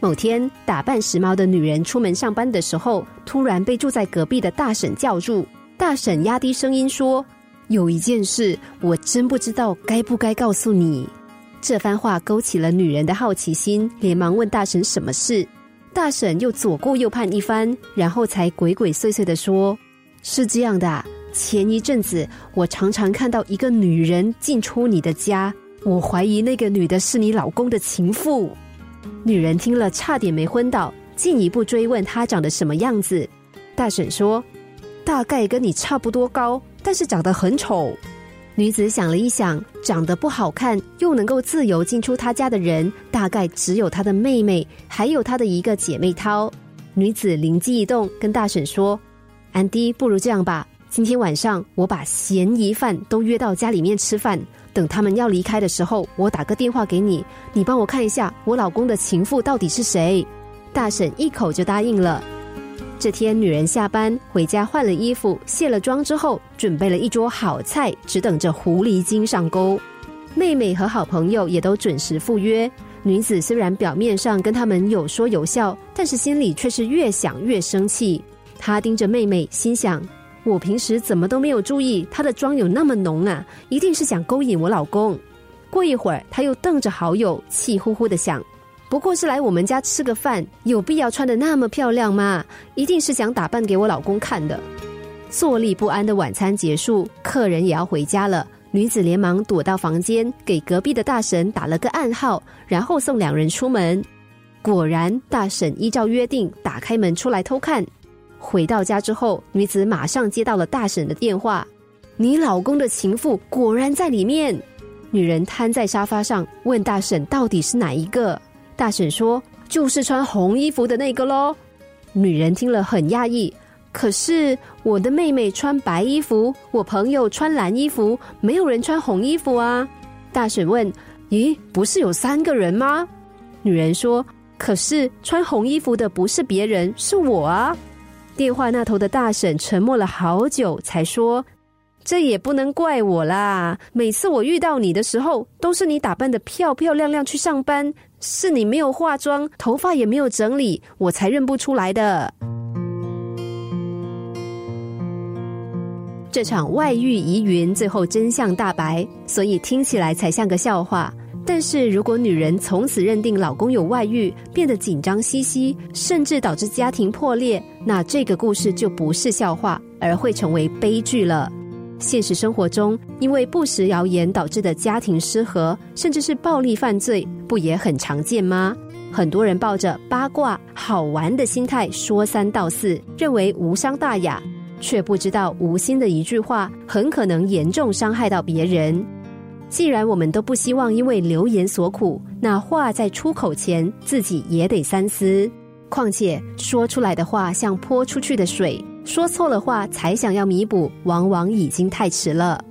某天，打扮时髦的女人出门上班的时候，突然被住在隔壁的大婶叫住。大婶压低声音说：“有一件事，我真不知道该不该告诉你。”这番话勾起了女人的好奇心，连忙问大婶什么事。大婶又左顾右盼一番，然后才鬼鬼祟祟的说：“是这样的，前一阵子我常常看到一个女人进出你的家，我怀疑那个女的是你老公的情妇。”女人听了，差点没昏倒，进一步追问她长得什么样子。大婶说：“大概跟你差不多高，但是长得很丑。”女子想了一想，长得不好看又能够自由进出她家的人，大概只有她的妹妹，还有她的一个姐妹涛。女子灵机一动，跟大婶说：“安迪，不如这样吧，今天晚上我把嫌疑犯都约到家里面吃饭。”等他们要离开的时候，我打个电话给你，你帮我看一下我老公的情妇到底是谁。大婶一口就答应了。这天，女人下班回家换了衣服、卸了妆之后，准备了一桌好菜，只等着狐狸精上钩。妹妹和好朋友也都准时赴约。女子虽然表面上跟他们有说有笑，但是心里却是越想越生气。她盯着妹妹，心想。我平时怎么都没有注意，她的妆有那么浓啊！一定是想勾引我老公。过一会儿，他又瞪着好友，气呼呼的想：不过是来我们家吃个饭，有必要穿的那么漂亮吗？一定是想打扮给我老公看的。坐立不安的晚餐结束，客人也要回家了。女子连忙躲到房间，给隔壁的大婶打了个暗号，然后送两人出门。果然，大婶依照约定打开门出来偷看。回到家之后，女子马上接到了大婶的电话：“你老公的情妇果然在里面。”女人瘫在沙发上，问大婶：“到底是哪一个？”大婶说：“就是穿红衣服的那个喽。”女人听了很讶异：“可是我的妹妹穿白衣服，我朋友穿蓝衣服，没有人穿红衣服啊。”大婶问：“咦，不是有三个人吗？”女人说：“可是穿红衣服的不是别人，是我啊。”电话那头的大婶沉默了好久，才说：“这也不能怪我啦。每次我遇到你的时候，都是你打扮的漂漂亮亮去上班，是你没有化妆，头发也没有整理，我才认不出来的。”这场外遇疑云最后真相大白，所以听起来才像个笑话。但是如果女人从此认定老公有外遇，变得紧张兮兮，甚至导致家庭破裂，那这个故事就不是笑话，而会成为悲剧了。现实生活中，因为不实谣言导致的家庭失和，甚至是暴力犯罪，不也很常见吗？很多人抱着八卦好玩的心态说三道四，认为无伤大雅，却不知道无心的一句话，很可能严重伤害到别人。既然我们都不希望因为流言所苦，那话在出口前自己也得三思。况且说出来的话像泼出去的水，说错了话才想要弥补，往往已经太迟了。